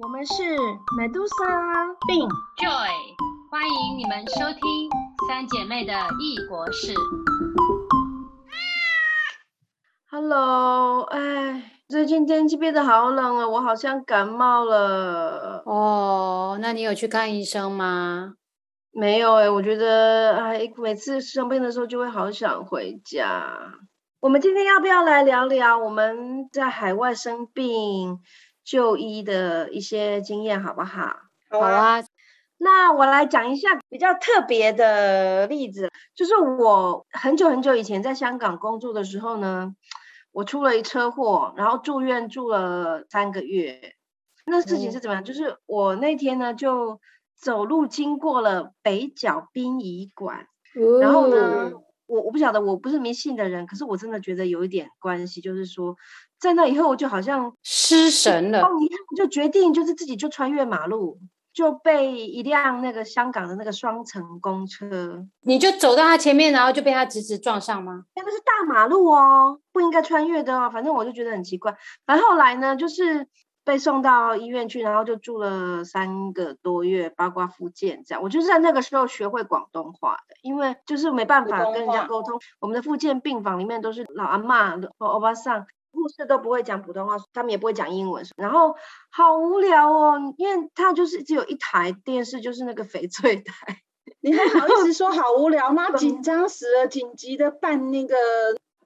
我们是 Medusa 并 Joy，欢迎你们收听三姐妹的异国事。Hello，哎，最近天气变得好冷啊，我好像感冒了。哦，那你有去看医生吗？没有哎、我觉得哎，每次生病的时候就会好想回家。我们今天要不要来聊聊我们在海外生病就医的一些经验，好不好？好啊，那我来讲一下比较特别的例子，就是我很久很久以前在香港工作的时候呢，我出了一车祸，然后住院住了三个月。那事情是怎么样？就是我那天呢就走路经过了北角殡仪馆，然后呢，哦我我不晓得，我不是迷信的人，可是我真的觉得有一点关系，就是说在那以后我就好像失神了，哦，你就决定就是自己就穿越马路，就被一辆那个香港的那个双层公车，你就走到他前面，然后就被他直直撞上吗？那个是大马路哦，不应该穿越的哦。反正我就觉得很奇怪。反正后来呢，就是被送到医院去，然后就住了三个多月，包括复健这样。我就是在那个时候学会广东话的，因为就是没办法跟人家话沟通。我们的复健病房里面都是老阿妈和欧巴桑。护士都不会讲普通话，他们也不会讲英文，然后好无聊哦，因为他就是只有一台电视，就是那个翡翠台，你还好意思说好无聊吗？紧张死了，紧急的办那个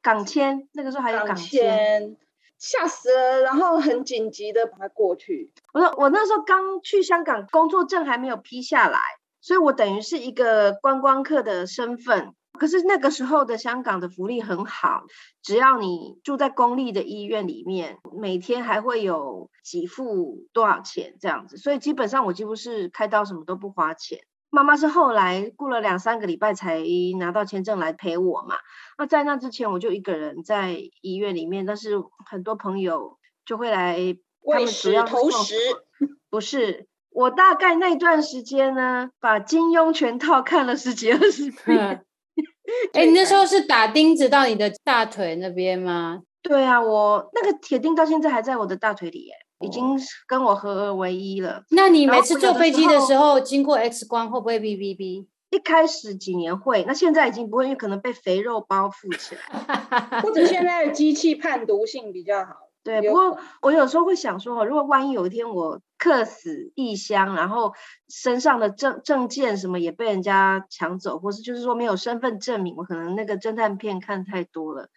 港签，那个时候还有港港签。吓死了，然后很紧急的把它过去。我说我那时候刚去香港，工作证还没有批下来，所以我等于是一个观光客的身份。可是那个时候的香港的福利很好，只要你住在公立的医院里面，每天还会有给付多少钱这样子，所以基本上我几乎是开刀什么都不花钱。妈妈是后来过了两三个礼拜才拿到签证来陪我嘛。那在那之前我就一个人在医院里面，但是很多朋友就会来，他们主喂食投食，不是，我大概那段时间呢，把金庸全套看了十几二十 遍。哎，你那时候是打钉子到你的大腿那边吗？对啊，我那个铁钉到现在还在我的大腿里耶，已经跟我合而为一了。那你每次坐飞机的时候候，经过 X 光会不会哔哔哔？一开始几年会，那现在已经不会，因为可能被肥肉包覆起来。或者现在的机器判毒性比较好。对，不过我有时候会想说，哦如果万一有一天我客死异乡，然后身上的证证件什么也被人家抢走，或是就是说没有身份证明，我可能那个侦探片看太多了，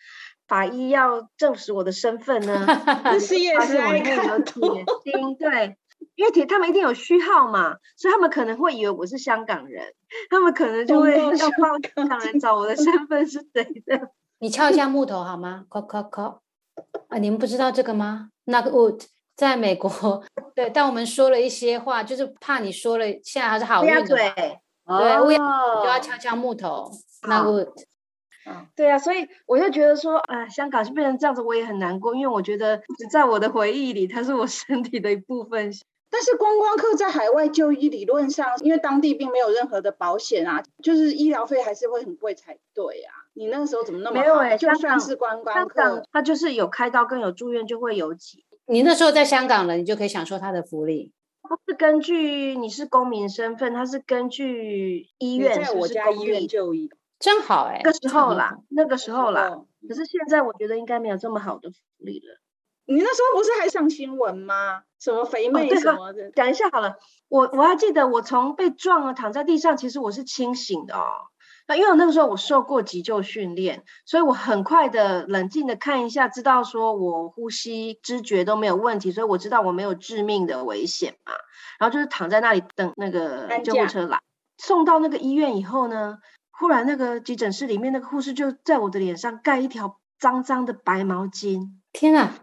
法医要证实我的身份呢，那发现我 CSI 里面有看多铁钉，对，因为铁他们一定有序号嘛，所以他们可能会以为我是香港人，他们可能就会要报香港人找我的身份是谁的。你敲一下木头好吗？敲敲敲。啊，你们不知道这个吗？那个 wood 在美国，对，但我们说了一些话，就是怕你说了，现在还是好运的对乌鸦哦就要敲敲木头。那 wood 对啊，所以我就觉得说，啊，香港是变成这样子，我也很难过，因为我觉得只在我的回忆里，它是我 身体的一部分。但是观光客在海外就医，理论上因为当地并没有任何的保险啊，就是医疗费还是会很贵才对啊。你那个时候怎么那么好？没有欸就香港算是观光香港就是有开刀跟有住院就会有几，你那时候在香港了，你就可以享受他的福利。它是根据你是公民身份，它是根据医院在我家医院就医。真好哎、那个时候啦，那个时候啦。哦可是现在我觉得应该没有这么好的福利了。你那时候不是还上新闻吗？什么肥妹什么的，讲一下好了，我我还记得我从被撞了躺在地上，其实我是清醒的哦。那因为我那个时候我受过急救训练，所以我很快的冷静的看一下，知道说我呼吸知觉都没有问题，所以我知道我没有致命的危险嘛。然后就是躺在那里等那个救护车来，送到那个医院以后呢，忽然那个急诊室里面那个护士就在我的脸上盖一条脏脏的白毛巾。天啊！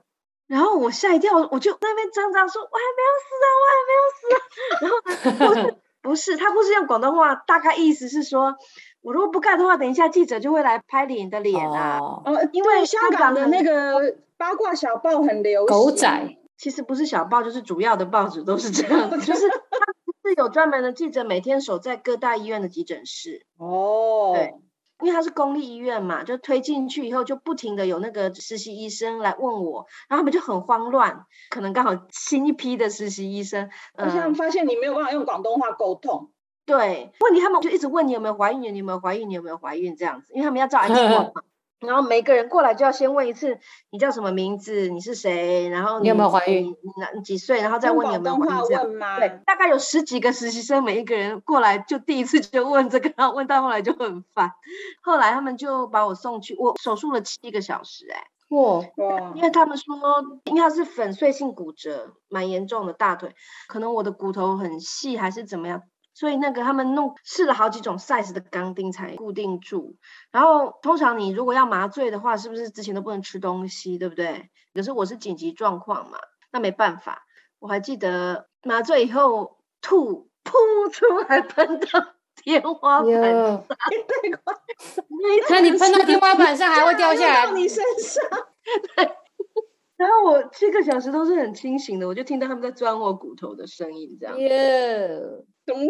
然后我吓一跳，我就那边挣扎说：“我还没有死啊，我还没有死啊。”然后，护士 不是他护士用广东话，大概意思是说，我如果不盖的话，等一下记者就会来拍你的脸啊。哦，哦，因为香港的那个八卦小报很流行，狗仔，其实不是小报，就是主要的报纸都是这样子，就是 是有专门的记者每天守在各大医院的急诊室。哦，对因为他是公立医院嘛，就推进去以后就不停的有那个实习医生来问我，然后他们就很慌乱，可能刚好新一批的实习医生，好像发现你没有办法用广东话沟通。对，问题他们就一直问你有没有怀孕，你有没有怀孕，你有没有怀孕这样子，因为他们要照 X 光嘛。然后每个人过来就要先问一次，你叫什么名字？你是谁？然后你有没有怀孕？你几岁？然后再问你有没有怀孕？这样对，大概有十几个实习生，每一个人过来就第一次就问这个，然后问到后来就很烦。后来他们就把我送去，我手术了七个小时，哎，哇哇！因为他们说应该是粉碎性骨折，蛮严重的大腿，可能我的骨头很细还是怎么样。所以那个他们弄试了好几种 size 的钢钉才固定住，然后通常你如果要麻醉的话，是不是之前都不能吃东西，对不对？可是我是紧急状况嘛，那没办法。我还记得麻醉以后吐噗出来喷到 天花板上，那你喷到天花板上还会掉下来 到你身上？对。然后我七个小时都是很清醒的，我就听到他们在钻我骨头的声音，这样。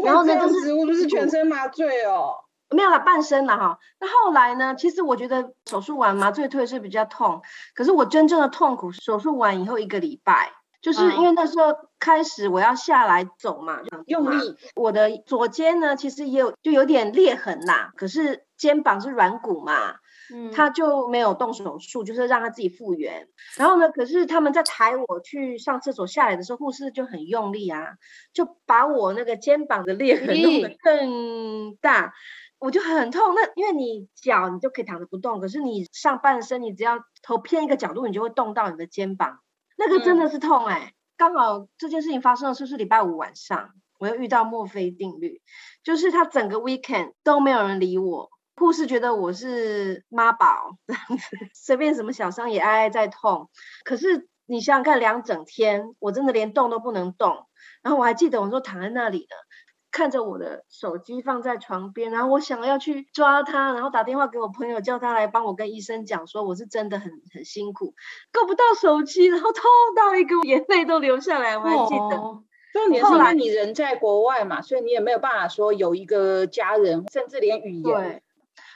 然后呢，就是我不是全身麻醉哦，没有了半身了哈。那后来呢？其实我觉得手术完麻醉退是比较痛，可是我真正的痛苦，手术完以后一个礼拜，就是因为那时候开始我要下来走嘛，用力。我的左肩呢，其实也有就有点裂痕啦，可是肩膀是软骨嘛。他就没有动手术，就是让他自己复原。然后呢，可是他们在抬我去上厕所下来的时候，护士就很用力啊，就把我那个肩膀的裂痕弄得更大，我就很痛。那因为你脚你就可以躺着不动，可是你上半身你只要头偏一个角度，你就会动到你的肩膀，那个真的是痛哎。刚好这件事情发生的是不是礼拜五晚上，我又遇到墨菲定律，就是他整个 weekend 都没有人理我。护士觉得我是妈宝 这样子，随便什么小伤也哀哀在痛。可是你想想看，两整天我真的连动都不能动。然后我还记得，我说躺在那里呢，看着我的手机放在床边，然后我想要去抓它，然后打电话给我朋友，叫他来帮我跟医生讲，说我是真的很很辛苦，够不到手机，然后痛到一个眼泪都流下来。我还记得。重点是因为你人在国外嘛，所以你也没有办法说有一个家人，甚至连语言。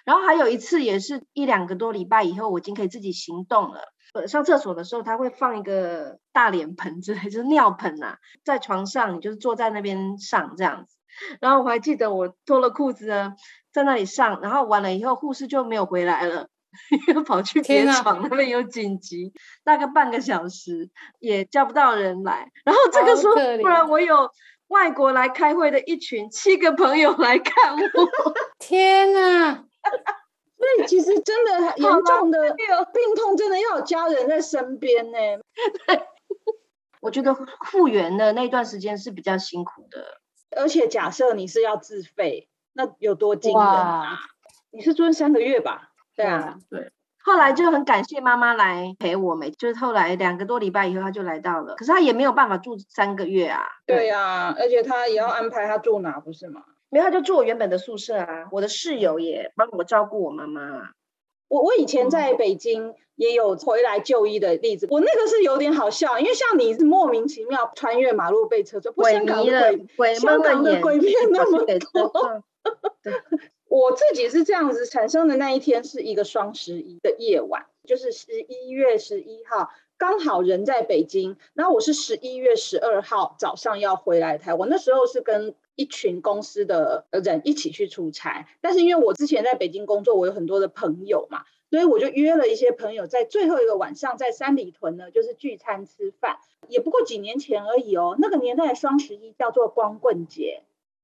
然后还有一次，也是一两个多礼拜以后，我已经可以自己行动了。呃，上厕所的时候，他会放一个大脸盆之类，就是尿盆呐，在床上，你就是坐在那边上这样子。然后我还记得我脱了裤子呢，在那里上，然后完了以后，护士就没有回来了，又跑去别床那边有紧急，大概半个小时也叫不到人来。然后这个时候，突然我有外国来开会的一群七个朋友来看我，天啊！所以其实真的严重的病痛，真的要有家人在身边呢。我觉得复原的那段时间是比较辛苦的，而且假设你是要自费，那有多惊人啊！你是住三个月吧？对啊，对。后来就很感谢妈妈来陪我们，就是后来两个多礼拜以后，他就来到了，可是他也没有办法住三个月啊。对呀，而且他也要安排他住哪，不是吗？没有，他就住我原本的宿舍啊。我的室友也帮我照顾我妈妈。我我以前在北京也有回来就医的例子。我那个是有点好笑，因为像你是莫名其妙穿越马路被车撞，鬼迷了，鬼香港的鬼片那么多。我自己是这样子产生的那一天是一个双十一的夜晚，就是十一月十一号。刚好人在北京，然后我是十一月十二号早上要回来台湾。那时候是跟一群公司的人一起去出差，但是因为我之前在北京工作，我有很多的朋友嘛，所以我就约了一些朋友，在最后一个晚上在三里屯呢，就是聚餐吃饭。也不过几年前而已哦，那个年代双十一叫做光棍节。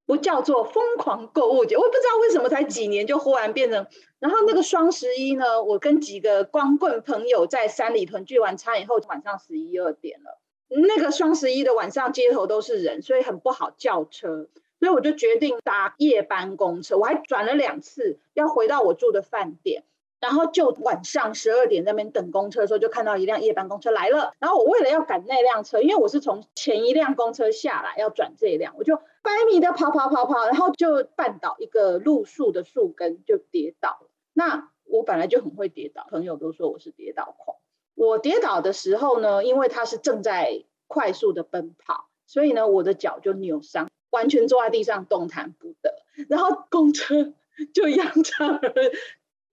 不叫做疯狂购物节，我不知道为什么才几年就忽然变成。然后那个双十一呢，我跟几个光棍朋友在三里屯聚完餐以后，晚上十一二点了。那个双十一的晚上，街头都是人，所以很不好叫车，所以我就决定搭夜班公车。我还转了两次，要回到我住的饭店。然后就晚上十二点那边等公车的时候，就看到一辆夜班公车来了。然后我为了要赶那辆车，因为我是从前一辆公车下来要转这一辆，我就百米的跑跑跑跑，然后就绊倒一个路树的树根，就跌倒。那我本来就很会跌倒，朋友都说我是跌倒狂。我跌倒的时候呢，因为他是正在快速的奔跑，所以呢我的脚就扭伤，完全坐在地上动弹不得。然后公车。就扬长而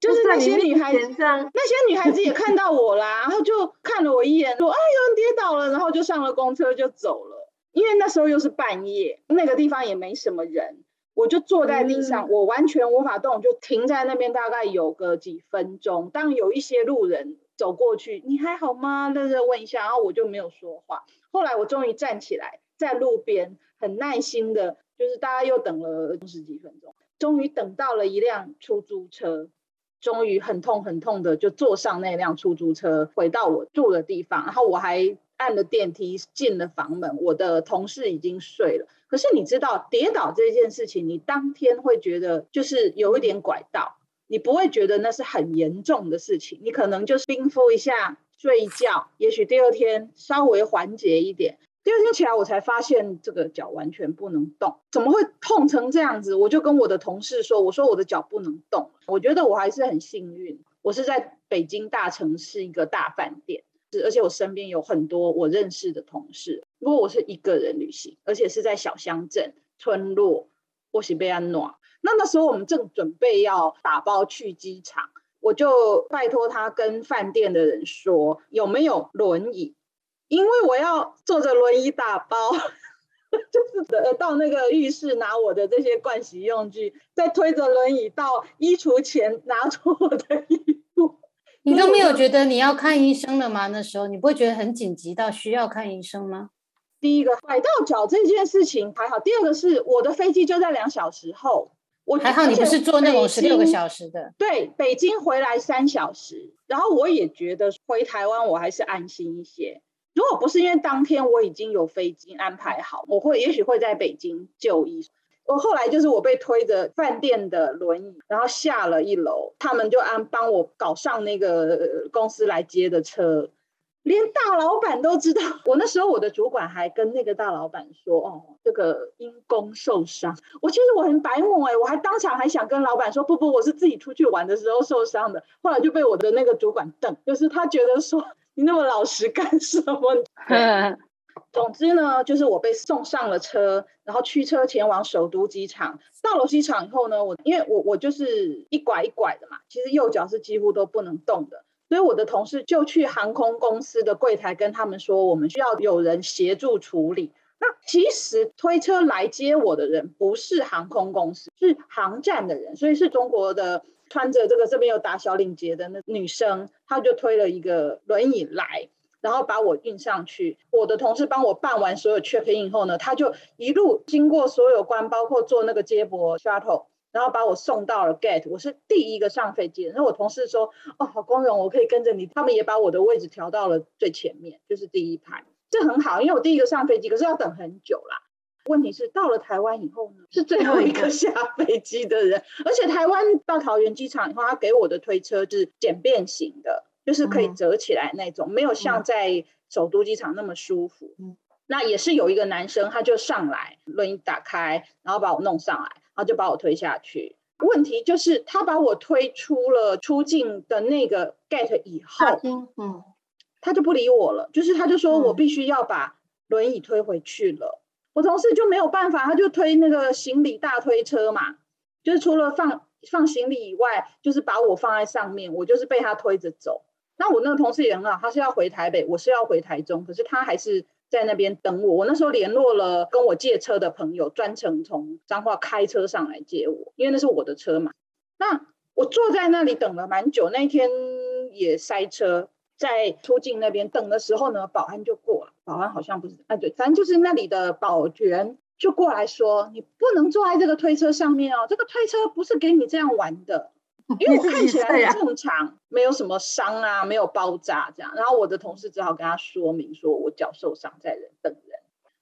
就是那些女孩子，那些女孩子也看到我啦，然后就看了我一眼，说：“啊，有人跌倒了。”然后就上了公车就走了。因为那时候又是半夜，那个地方也没什么人，我就坐在地上，我完全无法动，就停在那边，大概有个几分钟。当有一些路人走过去，你还好吗？那热问一下，然后我就没有说话。后来我终于站起来，在路边很耐心的，就是大家又等了十几分钟，终于等到了一辆出租车，终于很痛很痛的就坐上那辆出租车，回到我住的地方，然后我还。按了电梯进了房门，我的同事已经睡了。可是你知道跌倒这件事情，你当天会觉得就是有一点拐到，你不会觉得那是很严重的事情，你可能就是冰敷一下睡一觉，也许第二天稍微缓解一点。第二天起来我才发现这个脚完全不能动，怎么会痛成这样子？我就跟我的同事说：“我说我的脚不能动。”我觉得我还是很幸运，我是在北京大城市一个大饭店。是而且我身边有很多我认识的同事。如果我是一个人旅行，而且是在小乡镇、村落，或是被安诺，那那时候我们正准备要打包去机场，我就拜托他跟饭店的人说有没有轮椅，因为我要坐着轮椅打包，就是到那个浴室拿我的这些盥洗用具，再推着轮椅到衣橱前拿出我的衣服。你都没有觉得你要看医生了吗？那时候你不会觉得很紧急到需要看医生吗？第一个崴到脚这件事情还好，第二个是我的飞机就在两小时后，我还好你不是坐那种十六个小时的，对，北京回来三小时，然后我也觉得回台湾我还是安心一些。如果不是因为当天我已经有飞机安排好，我会也许会在北京就医。我后来就是我被推着饭店的轮椅，然后下了一楼，他们就安帮我搞上那个公司来接的车，连大老板都知道。我那时候我的主管还跟那个大老板说：“哦，这个因公受伤。”我其实我很白目哎，我还当场还想跟老板说：“不不，我是自己出去玩的时候受伤的。”后来就被我的那个主管瞪，就是他觉得说：“你那么老实 干什么？”总之呢，就是我被送上了车，然后驱车前往首都机场。到了机场以后呢，我因为我我就是一拐一拐的嘛，其实右脚是几乎都不能动的，所以我的同事就去航空公司的柜台跟他们说，我们需要有人协助处理。那其实推车来接我的人不是航空公司，是航站的人，所以是中国的穿着这个这边有打小领结的那女生，她就推了一个轮椅来。然后把我运上去，我的同事帮我办完所有 check in 后呢，他就一路经过所有关，包括坐那个接驳 shuttle，然后把我送到了 gate。我是第一个上飞机，然后我同事说：“哦，好光荣，我可以跟着你。”他们也把我的位置调到了最前面，就是第一排，这很好，因为我第一个上飞机，可是要等很久啦。问题是到了台湾以后呢，是最后一个 下飞机的人，而且台湾到桃园机场以后，他给我的推车是简便型的。就是可以折起来那种，没有像在首都机场那么舒服。嗯那也是有一个男生，他就上来，轮椅打开，然后把我弄上来，然后就把我推下去。问题就是他把我推出了出境的那个 gate 以后，嗯，他就不理我了。就是他就说我必须要把轮椅推回去了。我同事就没有办法，他就推那个行李大推车嘛，就是除了放放行李以外，就是把我放在上面，我就是被他推着走。那我那个同事也很好，他是要回台北，我是要回台中，可是他还是在那边等我。我那时候联络了跟我借车的朋友，专程从彰化开车上来接我，因为那是我的车嘛。那我坐在那里等了蛮久，那一天也塞车，在出境那边等的时候呢，保安就过了。保安好像不是，哎对，反正就是那里的保全就过来说，你不能坐在这个推车上面哦，这个推车不是给你这样玩的。因为我看起来很正常，没有什么伤啊，没有包扎这样。然后我的同事只好跟他说明，说我脚受伤，在人等人，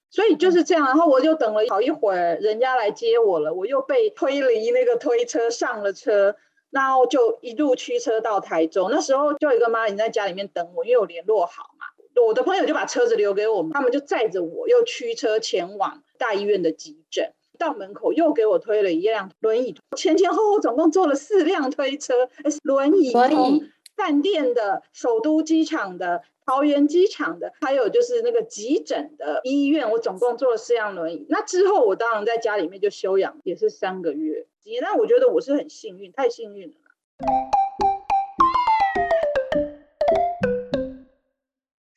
所以就是这样。然后我就等了好一会儿，人家来接我了，我又被推离那个推车上了车，然后就一路驱车到台中。那时候就有一个妈你在家里面等我，因为我联络好嘛。我的朋友就把车子留给我们，他们就载着我又驱车前往大医院的急诊。到门口又给我推了一辆轮椅，前前后后总共坐了四辆推车，轮椅从饭店的、首都机场的、桃园机场的，还有就是那个急诊的医院，我总共坐了四辆轮椅。那之后我当然在家里面就休养，也是三个月。那我觉得我是很幸运太幸运了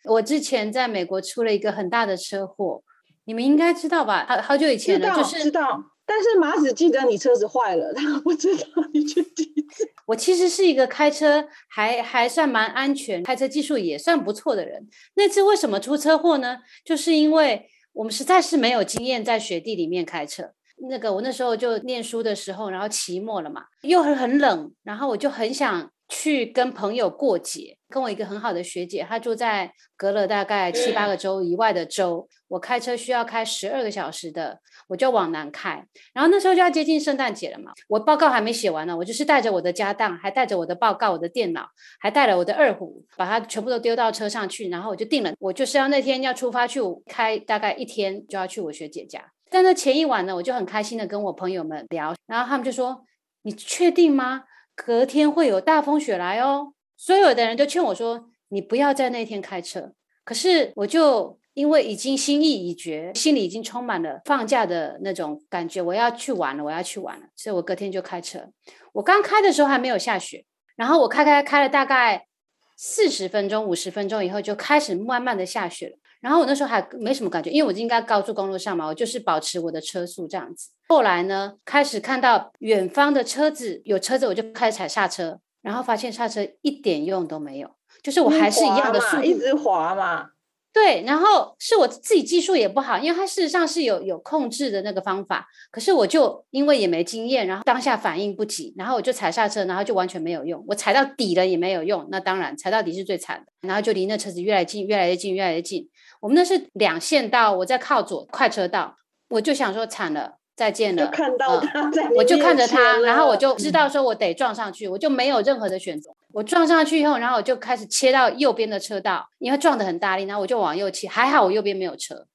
我之前在美国出了一个很大的车祸你们应该知道吧？好好久以前的就是知道但是马子记得你车子坏了他不知道你去第一次我其实是一个开车还还算蛮安全开车技术也算不错的人。那次为什么出车祸呢？就是因为我们实在是没有经验在雪地里面开车那个我那时候就念书的时候，然后期末了嘛，又很很冷，然后我就很想。去跟朋友过节，跟我一个很好的学姐，她住在隔了大概七八个州以外的州，我开车需要开十二个小时的，我就往南开。然后那时候就要接近圣诞节了嘛，我报告还没写完呢，我就是带着我的家当，还带着我的报告、我的电脑，还带了我的二胡，把它全部都丢到车上去，然后我就定了，我就是要那天要出发去开，大概一天就要去我学姐家。但那前一晚呢，我就很开心的跟我朋友们聊，然后他们就说：“你确定吗？”隔天会有大风雪来哦，所有的人都劝我说：“你不要在那天开车。”可是我就因为已经心意已决，心里已经充满了放假的那种感觉，我要去玩了，我要去玩了，所以我隔天就开车。我刚开的时候还没有下雪，然后我开开开了大概四十分钟、五十分钟以后，就开始慢慢的下雪了。然后我那时候还没什么感觉，因为我应该高速公路上嘛，我就是保持我的车速这样子。后来呢，开始看到远方的车子有车子，我就开始踩刹车，然后发现刹车一点用都没有，就是我还是一样的速度，一直滑嘛。对，然后是我自己技术也不好，因为它事实上是有有控制的那个方法，可是我就因为也没经验，然后当下反应不及，然后我就踩刹车，然后就完全没有用，我踩到底了也没有用，那当然踩到底是最惨的，然后就离那车子越来越近，越来越近，越来越近。我们那是两线道，我在靠左快车道，我就想说惨了，再见了，看到他在，我就看着他，然后我就。知道说我得撞上去，我就没有任何的选择。我撞上去以后，然后我就开始切到右边的车道，因为撞得很大力，然后我就往右切，还好我右边没有车，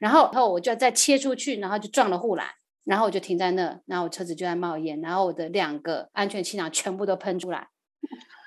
然后后我就再切出去，然后就撞了护栏，然后我就停在那，然后我车子就在冒烟，然后我的两个安全气囊全部都喷出来，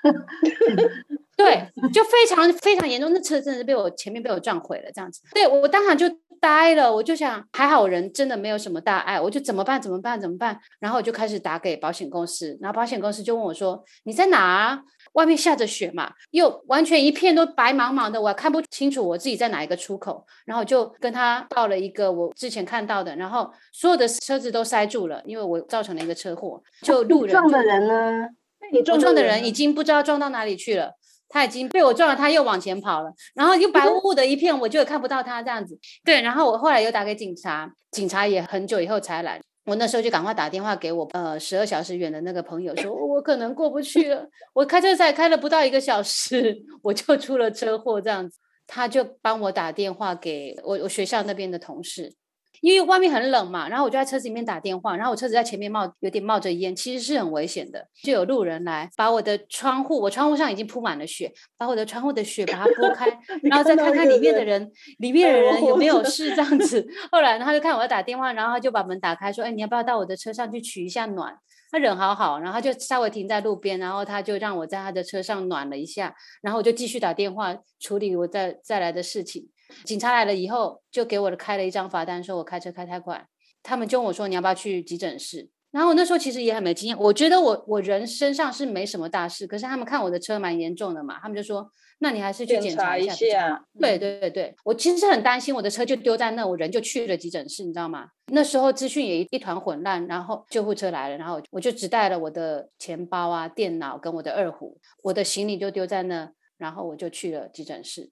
对，就非常非常严重，那车真的是被我前面被我撞毁了这样子，对我当场就。呆了，我就想还好人真的没有什么大碍，我就怎么办？怎么办？怎么办？然后我就开始打给保险公司，然后保险公司就问我说：“你在哪？外面下着雪嘛，又完全一片都白茫茫的，我看不清楚我自己在哪一个出口。”然后就跟他报了一个我之前看到的，然后所有的车子都塞住了，因为我造成了一个车祸。就路人撞的人呢？你撞的人已经不知道撞到哪里去了。他已经被我撞了，他又往前跑了，然后又白乎 乎的一片，我就看不到他这样子。对，然后我后来又打给警察，警察也很久以后才来。我那时候就赶快打电话给我呃十二小时远的那个朋友，说我可能过不去了。我开车才开了不到一个小时，我就出了车祸这样子。他就帮我打电话给我我学校那边的同事。因为外面很冷嘛，然后我就在车子里面打电话，然后我车子在前面冒有点冒着烟，其实是很危险的。就有路人来把我的窗户，我窗户上已经铺满了雪，把我的窗户的雪把它拨开，然后再看看里面的人，里面的人有没有 事这样子。后来他就看我要打电话，然后他就把门打开说：“哎，你要不要到我的车上去取一下暖？”他人好好，然后就稍微停在路边，然后他就让我在他的车上暖了一下，然后我就继续打电话处理我再再来的事情。警察来了以后，就给我开了一张罚单，说我开车开太快。他们就问我说：“你要不要去急诊室？”然后我那时候其实也很没经验，我觉得我我人身上是没什么大事，可是他们看我的车蛮严重的嘛，他们就说：“那你还是去检查一下。”对对对对，我其实很担心，我的车就丢在那，我人就去了急诊室，你知道吗？那时候资讯也一团混乱，然后救护车来了，然后我就只带了我的钱包啊、电脑跟我的二胡，我的行李就丢在那，然后我就去了急诊室。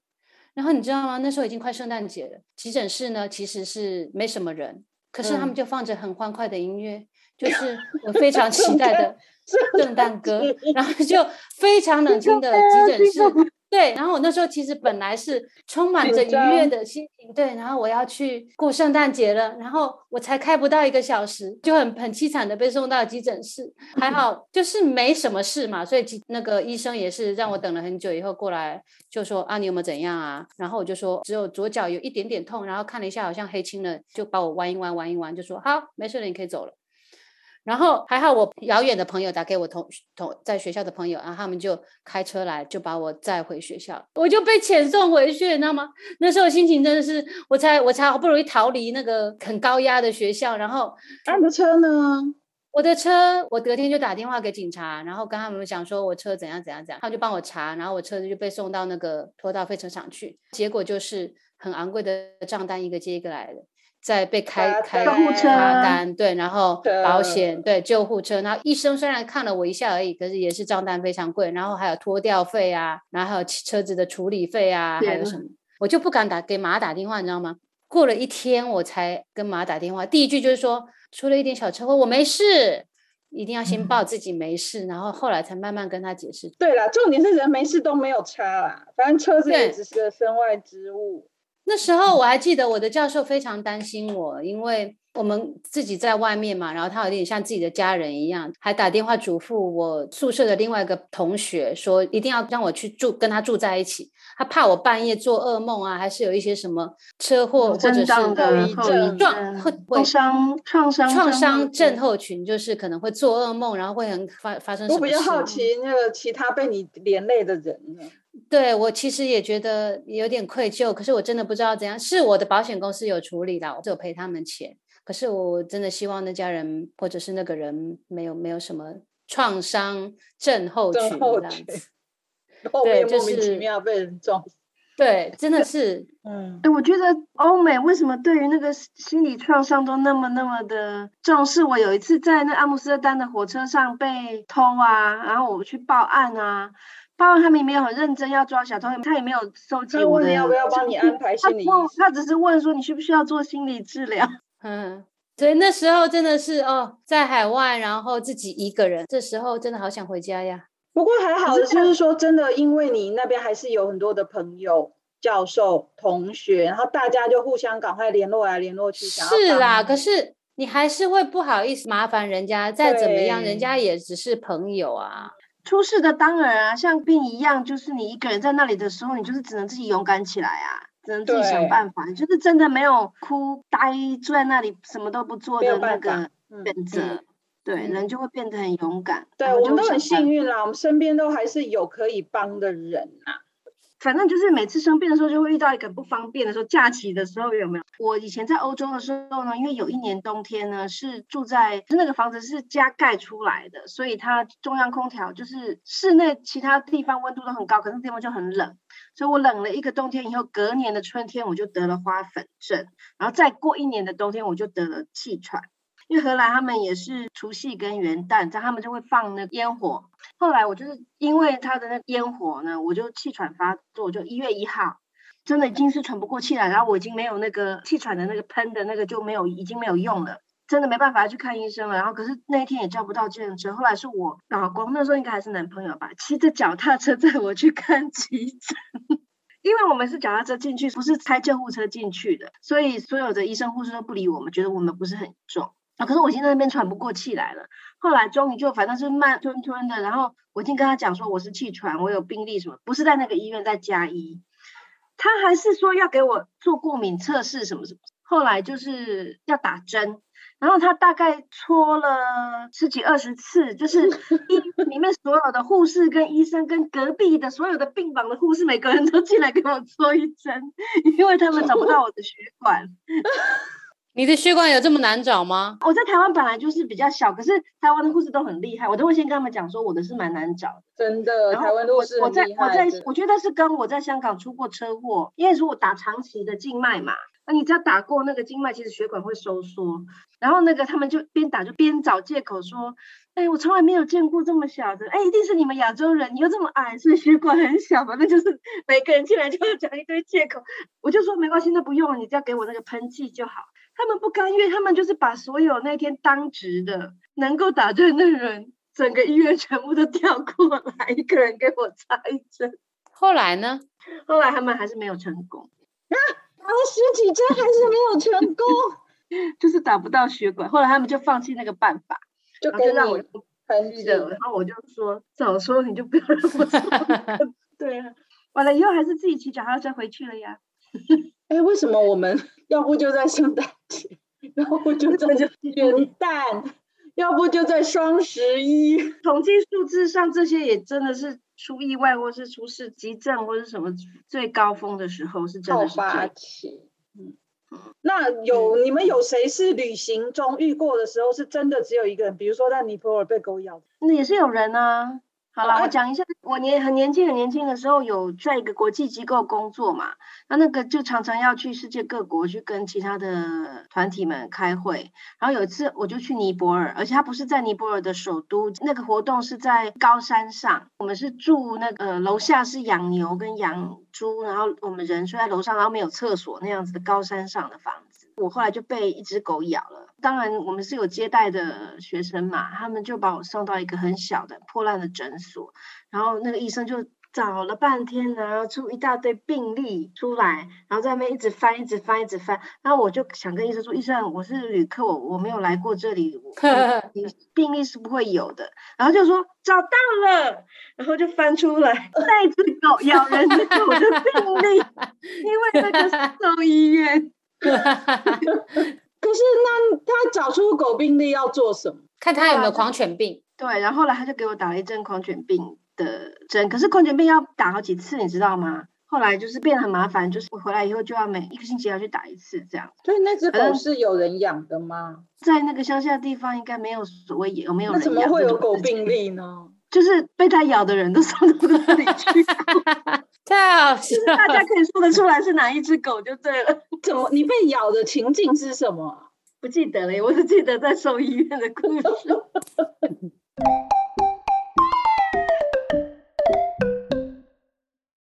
然后你知道吗？那时候已经快圣诞节了，急诊室呢其实是没什么人，可是他们就放着很欢快的音乐，就是我非常期待的圣诞歌，然后就非常冷清的急诊室。对，然后我那时候其实本来是充满着愉悦的心情，对，然后我要去过圣诞节了，然后我才开不到一个小时，就很很凄惨的被送到急诊室，还好就是没什么事嘛，所以那个医生也是让我等了很久以后过来，就说啊你有没有怎样啊？然后我就说只有左脚有一点点痛，然后看了一下好像黑青了，就把我弯一弯弯一弯，就说好没事了，你可以走了。然后还好，我遥远的朋友打给我同同在学校的朋友，然后他们就开车来，就把我载回学校，我就被遣送回去，你知道吗？那时候心情真的是，我才我才好不容易逃离那个很高压的学校，然后你的车呢？我的车，我隔天就打电话给警察，然后跟他们讲说我车怎样怎样怎样，他们就帮我查，然后我车子就被送到那个拖到废车场去，结果就是很昂贵的账单一个接一个来的。在被开开罚单，对，然后保险，对，救护车，然后医生虽然看了我一下而已，可是也是账单非常贵，然后还有拖吊费啊，然后还有车子的处理费啊，还有什么，我就不敢打给马打电话，你知道吗？过了一天我才跟马打电话，第一句就是说出了一点小车祸，我没事，一定要先报自己没事，然后后来才慢慢跟他解释。对啦，重点是人没事都没有差啦，反正车子也只是个身外之物。那时候我还记得我的教授非常担心我，因为我们自己在外面嘛，然后他有点像自己的家人一样，还打电话嘱咐我宿舍的另外一个同学说，一定要让我去住跟他住在一起。他怕我半夜做噩梦啊，还是有一些什么车祸或者是的后遗撞症会会创伤创伤创伤症症候群，就是可能会做噩梦，然后会很发发生什么我比较好奇那个其他被你连累的人呢？对我其实也觉得有点愧疚，可是我真的不知道怎样。是我的保险公司有处理啦，我只有赔他们钱。可是我真的希望那家人或者是那个人没有没有什么创伤症候群症候群这样子。后面就莫名其是妙被人撞死。对，真的是 嗯，哎，我觉得欧美为什么对于那个心理创伤都那么那么的重视？我有一次在那阿姆斯特丹的火车上被偷啊，然后我去报案啊，报案他们也没有很认真要抓小偷，他也没有收集他我的问你要不要帮你安排他心理医问生？他只是问说你需不需要做心理治疗？嗯，对，那时候真的是哦，在海外，然后自己一个人，这时候真的好想回家呀。不过还好的就是说，真的，因为你那边还是有很多的朋友、教授、同学，然后大家就互相赶快联络来联络去。是啦，可是你还是会不好意思麻烦人家，再怎么样，人家也只是朋友啊。出事的当然啊，像病一样，就是你一个人在那里的时候，你就是只能自己勇敢起来啊，只能自己想办法。你就是真的没有哭呆坐在那里什么都不做的那个嗯选择，嗯对，嗯人就会变得很勇敢。对我们都很幸运啦，我们身边都还是有可以帮的人啊。反正就是每次生病的时候，就会遇到一个不方便的时候。假期的时候有没有？我以前在欧洲的时候呢，因为有一年冬天呢是住在那个房子是加盖出来的，所以它中央空调就是室内其他地方温度都很高，可是地方就很冷。所以我冷了一个冬天以后，隔年的春天我就得了花粉症，然后再过一年的冬天我就得了气喘。因为荷兰他们也是除夕跟元旦，这样他们就会放那个烟火。后来我就是因为他的那个烟火呢，我就气喘发作，就一月一号真的已经是喘不过气来，然后我已经没有那个气喘的那个喷的那个就没有已经没有用了。真的没办法去看医生了，然后可是那一天也叫不到计程车，后来是我老公那时候应该还是男朋友吧，骑着脚踏车载我去看急诊，因为我们是脚踏车进去，不是开救护车进去的，所以所有的医生护士都不理我们，觉得我们不是很重。啊，可是我已经在那边喘不过气来了。后来终于就反正是慢吞吞的，然后我已经跟他讲说我是气喘，我有病历什么，不是在那个医院，在加医。他还是说要给我做过敏测试什么什么。后来就是要打针，然后他大概戳了十几二十次，就是 医院里面所有的护士跟医生跟隔壁的所有的病房的护士，每个人都进来给我戳一针，因为他们找不到我的血管。你的血管有这么难找吗？我在台湾本来就是比较小，可是台湾的护士都很厉害，我都会先跟他们讲说我的是蛮难找的。真的，台湾护士我在我在。我觉得是跟我在香港出过车祸，因为如果打长期的静脉嘛，那你只要打过那个静脉，其实血管会收缩。然后那个他们就边打就边找借口说，哎，我从来没有见过这么小的，哎，一定是你们亚洲人，你又这么矮，所以血管很小嘛，那就是每个人进来就要讲一堆借口。我就说没关系，那不用了，你只要给我那个喷剂就好。他们不甘愿，他们就是把所有那天当值的能够打针的人，整个医院全部都调过来，一个人给我插一针。后来呢？后来他们还是没有成功，打了十几针还是没有成功，就是打不到血管。后来他们就放弃那个办法，就给然后就让我你喷剂。记得，然后我就说早说你就不要让我做。对啊，完了以后还是自己骑脚踏车回去了呀。哎，为什么我们要不就在圣诞节，要不就在元旦，要不就在双十一？统计数字上，这些也真的是出意外，或是出事急症，或是什么最高峰的时候，是真的是这样发。起，那有你们有谁是旅行中遇过的时候是真的只有一个人？比如说在尼泊尔被狗咬，那也是有人啊。好了，我讲一下，我年很年轻很年轻的时候有在一个国际机构工作嘛，那那个就常常要去世界各国去跟其他的团体们开会。然后有一次我就去尼泊尔，而且它不是在尼泊尔的首都，那个活动是在高山上，我们是住那个楼下是养牛跟养猪，然后我们人睡在楼上，然后没有厕所那样子的高山上的房子。我后来就被一只狗咬了。当然，我们是有接待的学生嘛，他们就把我送到一个很小的破烂的诊所，然后那个医生就找了半天，然后出一大堆病例出来，然后在那边一直翻，一直翻，一直翻。然后我就想跟医生说：“医生，我是旅客，我我没有来过这里，病例是不会有的。”然后就说：“找到了。”然后就翻出来那只狗咬人的狗的病例，因为那个是兽医院。可是那他找出狗病例要做什么？看他有没有狂犬病。对，然后后来他就给我打了一针狂犬病的针，可是狂犬病要打好几次，你知道吗？后来就是变得很麻烦，就是我回来以后就要每一个星期要去打一次这样。所以那只狗是有人养的吗？在那个乡下地方应该没有所谓有没有人养？怎么会有狗病例呢？就是被它咬的人都送到那里去。太好笑！大家可以说得出来是哪一只狗就对了。怎么？你被咬的情境是什么？不记得了，我只记得在兽医院的故事。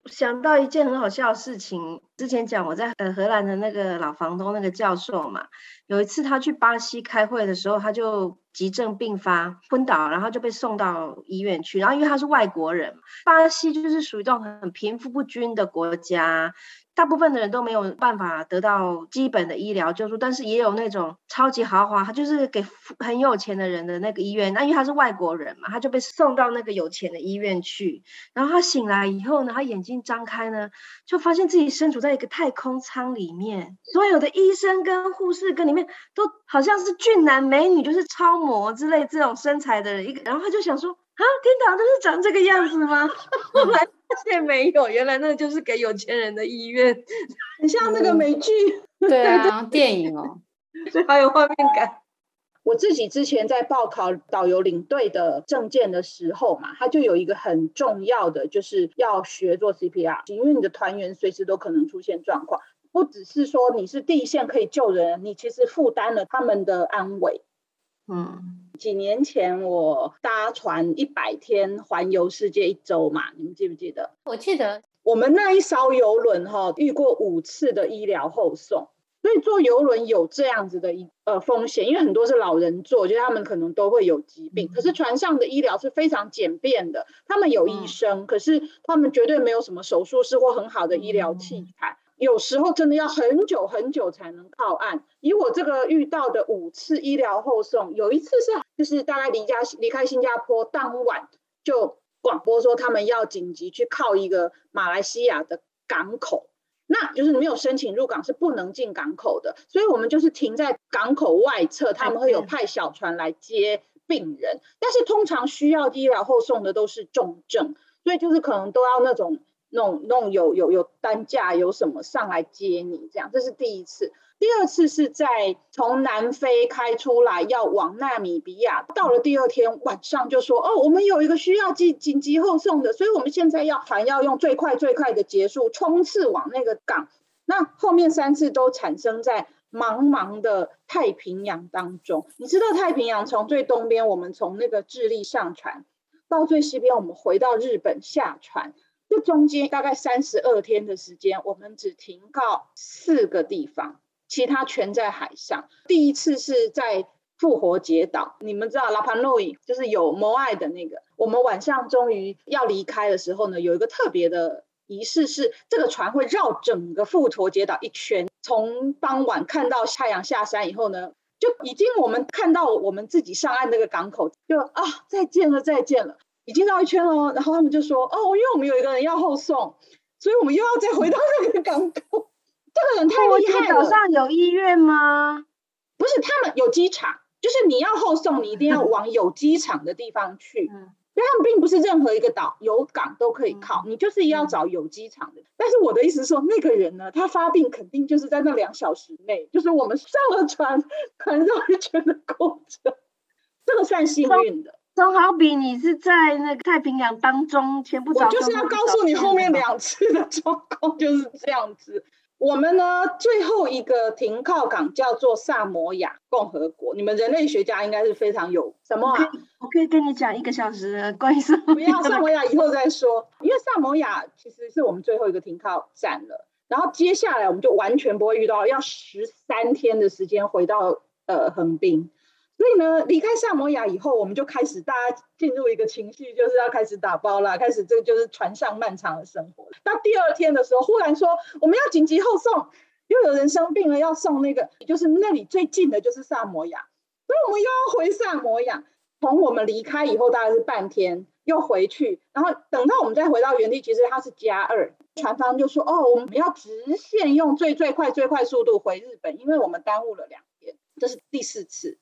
想到一件很好笑的事情，之前讲我在呃荷兰的那个老房东那个教授嘛，有一次他去巴西开会的时候，他就急症并发昏倒，然后就被送到医院去。然后因为他是外国人，巴西就是属于这种很贫富不均的国家。大部分的人都没有办法得到基本的医疗救助，但是也有那种超级豪华，他就是给很有钱的人的那个医院。那因为他是外国人嘛，他就被送到那个有钱的医院去。然后他醒来以后呢，他眼睛张开呢，就发现自己身处在一个太空舱里面，所有的医生跟护士跟里面都好像是俊男美女，就是超模之类这种身材的人。一个，然后他就想说。啊，天堂就是长这个样子吗？后来发现没有，原来那就是给有钱人的医院，很像那个美剧，对啊，电影哦，所以好有画面感。我自己之前在报考导游领队的证件的时候嘛，他就有一个很重要的，就是要学做 CPR，因为你的团员随时都可能出现状况，不只是说你是第一线可以救人，你其实负担了他们的安危。嗯。几年前我搭船一百天环游世界一周嘛，你们记不记得？我记得我们那一艘游轮哈，遇过五次的医疗后送，所以坐游轮有这样子的一呃风险，因为很多是老人坐，就他们可能都会有疾病。可是船上的医疗是非常简便的，他们有医生，可是他们绝对没有什么手术室或很好的医疗器材。有时候真的要很久很久才能靠岸。以我这个遇到的五次医疗后送，有一次是就是大概离家离开新加坡当晚就广播说他们要紧急去靠一个马来西亚的港口，那就是没有申请入港是不能进港口的，所以我们就是停在港口外侧，他们会有派小船来接病人，但是通常需要医疗后送的都是重症，所以就是可能都要那种。弄弄有有有担架有什么上来接你这样，这是第一次。第二次是在从南非开出来要往纳米比亚，到了第二天晚上就说哦，我们有一个需要紧紧急后送的，所以我们现在要船要用最快最快的结束冲刺往那个港。那后面三次都产生在茫茫的太平洋当中。你知道太平洋从最东边我们从那个智利上船，到最西边我们回到日本下船。中间大概三十二天的时间，我们只停靠四个地方，其他全在海上。第一次是在复活节岛，你们知道拉潘诺伊就是有摩艾的那个。我们晚上终于要离开的时候呢，有一个特别的仪式，是这个船会绕整个复活节岛一圈，从傍晚看到太阳下山以后呢，就已经我们看到我们自己上岸那个港口，就啊再见了再见了。已经绕一圈了，然后他们就说：“哦，因为我们有一个人要后送，所以我们又要再回到那个港口。”这个人太厉害了。岛上有医院吗？不是，他们有机场，就是你要后送，你一定要往有机场的地方去。嗯因为他们并不是任何一个岛有港都可以靠，你就是要找有机场的。但是我的意思是说，那个人呢，他发病肯定就是在那两小时内，就是我们上了船，船绕一圈的过程，这个算幸运的。就好比你是在那个太平洋当中，前不着我就是要告诉你后面两次的状况就是这样子。我们呢，最后一个停靠港叫做萨摩亚共和国。你们人类学家应该是非常有什么？我可以跟你讲一个小时关于萨不要萨摩亚以后再说，因为萨摩亚其实是我们最后一个停靠站了。然后接下来我们就完全不会遇到，要十三天的时间回到呃横滨。所以呢，离开萨摩亚以后，我们就开始大家进入一个情绪，就是要开始打包了，开始这个就是船上漫长的生活。到第二天的时候，忽然说我们要紧急后送，又有人生病了，要送那个，就是那里最近的就是萨摩亚，所以我们又要回萨摩亚。从我们离开以后大概是半天，又回去，然后等到我们再回到原地，其实它是加二。船方就说：“哦，我们要直线用最最快最快速度回日本，因为我们耽误了两天。”这是第四次。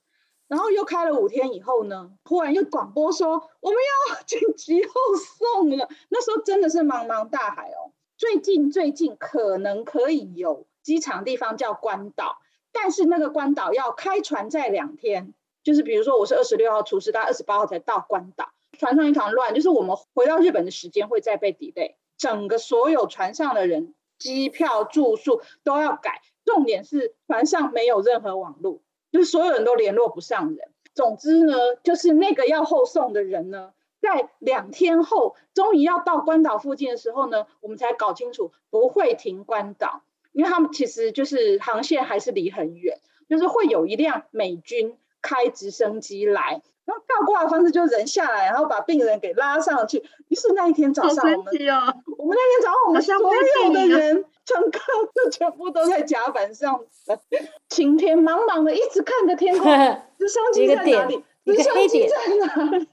然后又开了五天以后呢，忽然又广播说我们要 紧急后送了。那时候真的是茫茫大海哦。最近最近可能可以有机场地方叫关岛，但是那个关岛要开船在两天，就是比如说我是二十六号出事，到二十八号才到关岛，船上一团乱，就是我们回到日本的时间会再被 delay，整个所有船上的人机票住宿都要改，重点是船上没有任何网络。就是所有人都联络不上人。总之呢，就是那个要后送的人呢，在两天后终于要到关岛附近的时候呢，我们才搞清楚不会停关岛，因为他们其实就是航线还是离很远，就是会有一辆美军开直升机来，然后倒挂的方式就是人下来，然后把病人给拉上去。于是那一天早上，我们我们那天早上我们所有的人。乘客就全部都在甲板上，晴天茫茫的，一直看着天空，直升机在哪里？直升机在哪里？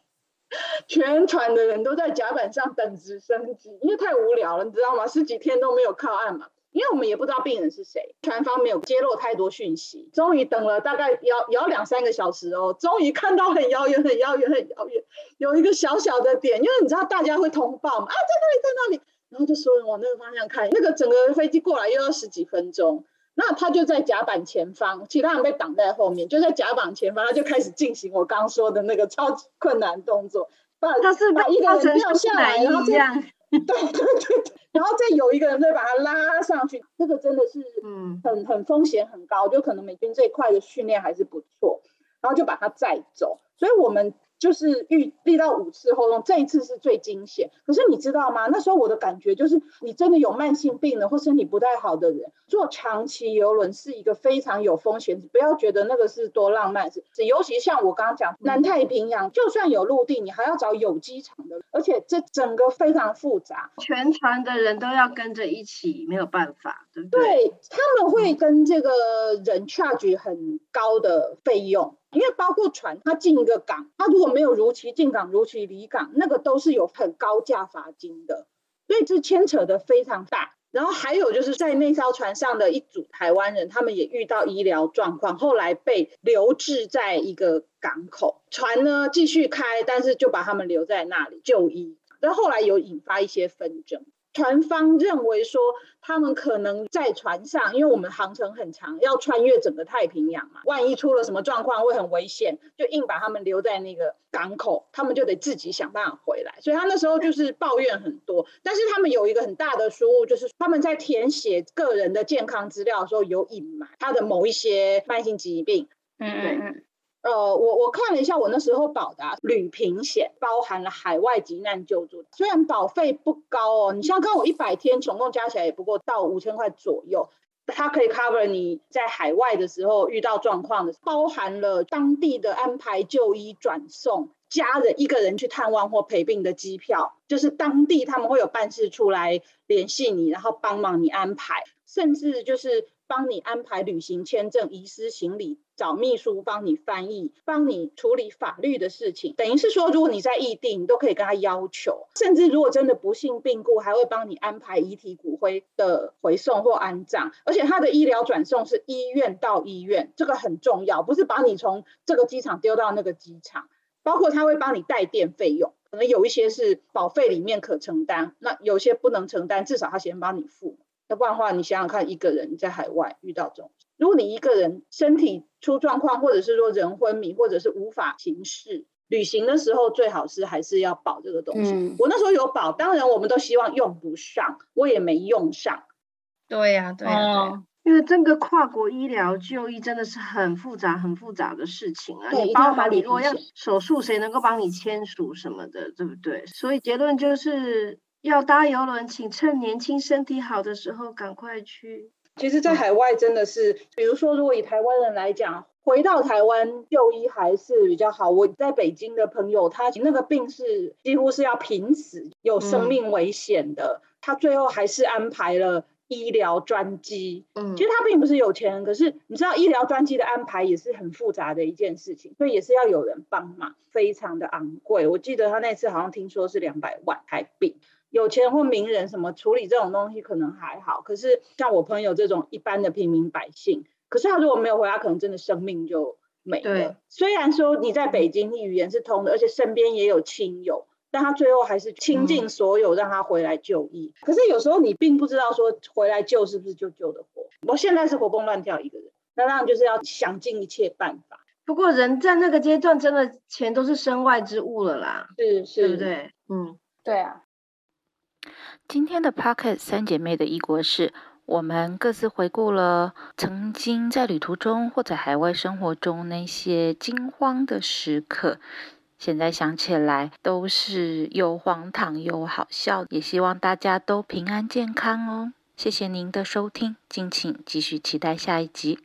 全船的人都在甲板上等直升机，因为太无聊了，你知道吗？十几天都没有靠岸嘛，因为我们也不知道病人是谁，船方没有揭露太多讯息。终于等了大概要要两三个小时哦，终于看到很遥远、很遥远、很遥远有一个小小的点，因为你知道大家会通报嘛，啊，在那里，在那里。然后就说往那个方向看，那个整个飞机过来又要十几分钟，那他就在甲板前方，其他人被挡在后面，就在甲板前方，他就开始进行我刚刚说的那个超级困难动作，把他是把一个人掉下来，然后这样，对对对，然后再有一个人再把他拉上去，这个真的是嗯很很风险很高，就可能美军这一块的训练还是不错，然后就把他载走，所以我们。就是遇遇到五次后动，这一次是最惊险。可是你知道吗？那时候我的感觉就是，你真的有慢性病的或身体不太好的人，坐长期游轮是一个非常有风险。不要觉得那个是多浪漫，是尤其像我刚刚讲南太平洋，就算有陆地，你还要找有机场的，而且这整个非常复杂，全船的人都要跟着一起，没有办法，对不对？对，他们会跟这个人 charge 很高的费用。因为包括船，它进一个港，它如果没有如期进港、如期离港，那个都是有很高价罚金的，所以这牵扯的非常大。然后还有就是在那艘船上的一组台湾人，他们也遇到医疗状况，后来被留置在一个港口，船呢继续开，但是就把他们留在那里就医。但后来有引发一些纷争。船方认为说，他们可能在船上，因为我们航程很长，要穿越整个太平洋嘛，万一出了什么状况会很危险，就硬把他们留在那个港口，他们就得自己想办法回来。所以他那时候就是抱怨很多，但是他们有一个很大的疏误，就是他们在填写个人的健康资料的时候有隐瞒他的某一些慢性疾病。嗯嗯嗯。呃，我我看了一下，我那时候保的旅平险包含了海外急难救助，虽然保费不高哦，你像看我一百天总共加起来也不过到五千块左右，它可以 cover 你在海外的时候遇到状况的，包含了当地的安排就医转送，家人一个人去探望或陪病的机票，就是当地他们会有办事处来联系你，然后帮忙你安排，甚至就是。帮你安排旅行签证、遗失行李、找秘书帮你翻译、帮你处理法律的事情，等于是说，如果你在异地，你都可以跟他要求。甚至如果真的不幸病故，还会帮你安排遗体骨灰的回送或安葬。而且他的医疗转送是医院到医院，这个很重要，不是把你从这个机场丢到那个机场。包括他会帮你带电费用，可能有一些是保费里面可承担，那有些不能承担，至少他先帮你付。要不然的话，你想想看，一个人在海外遇到这种，如果你一个人身体出状况，或者是说人昏迷，或者是无法行事，旅行的时候最好是还是要保这个东西。嗯我那时候有保，当然我们都希望用不上，我也没用上。对呀、对呀、对哦，因为这个跨国医疗就医真的是很复杂、很复杂的事情啊。你对一定要包含你如果要手术，谁能够帮你签署什么的，对不对？所以结论就是要搭邮轮，请趁年轻、身体好的时候赶快去。其实，在海外真的是，比如说，如果以台湾人来讲，回到台湾就医还是比较好。我在北京的朋友，他那个病是几乎是要濒死，有生嗯命危险的，他最后还是安排了医疗专机。嗯其实他并不是有钱人，可是你知道医疗专机的安排也是很复杂的一件事情，所以也是要有人帮忙，非常的昂贵。我记得他那次好像听说是两百万台币。有钱或名人什么处理这种东西可能还好，可是像我朋友这种一般的平民百姓，可是他如果没有回来，可能真的生命就没对了。虽然说你在北京，你语言是通的，而且身边也有亲友，但他最后还是倾尽所有让他回来就医。可是有时候你并不知道说回来救是不是就救得活。我现在是活蹦乱跳一个人，那当然就是要想尽一切办法。不过人在那个阶段，真的钱都是身外之物了啦，是是，对不？对？嗯。对啊，今天的 Pocket 三姐妹的异国事，我们各自回顾了曾经在旅途中或者海外生活中那些惊慌的时刻。现在想起来都是又荒唐又好笑，也希望大家都平安健康哦。谢谢您的收听，敬请继续期待下一集。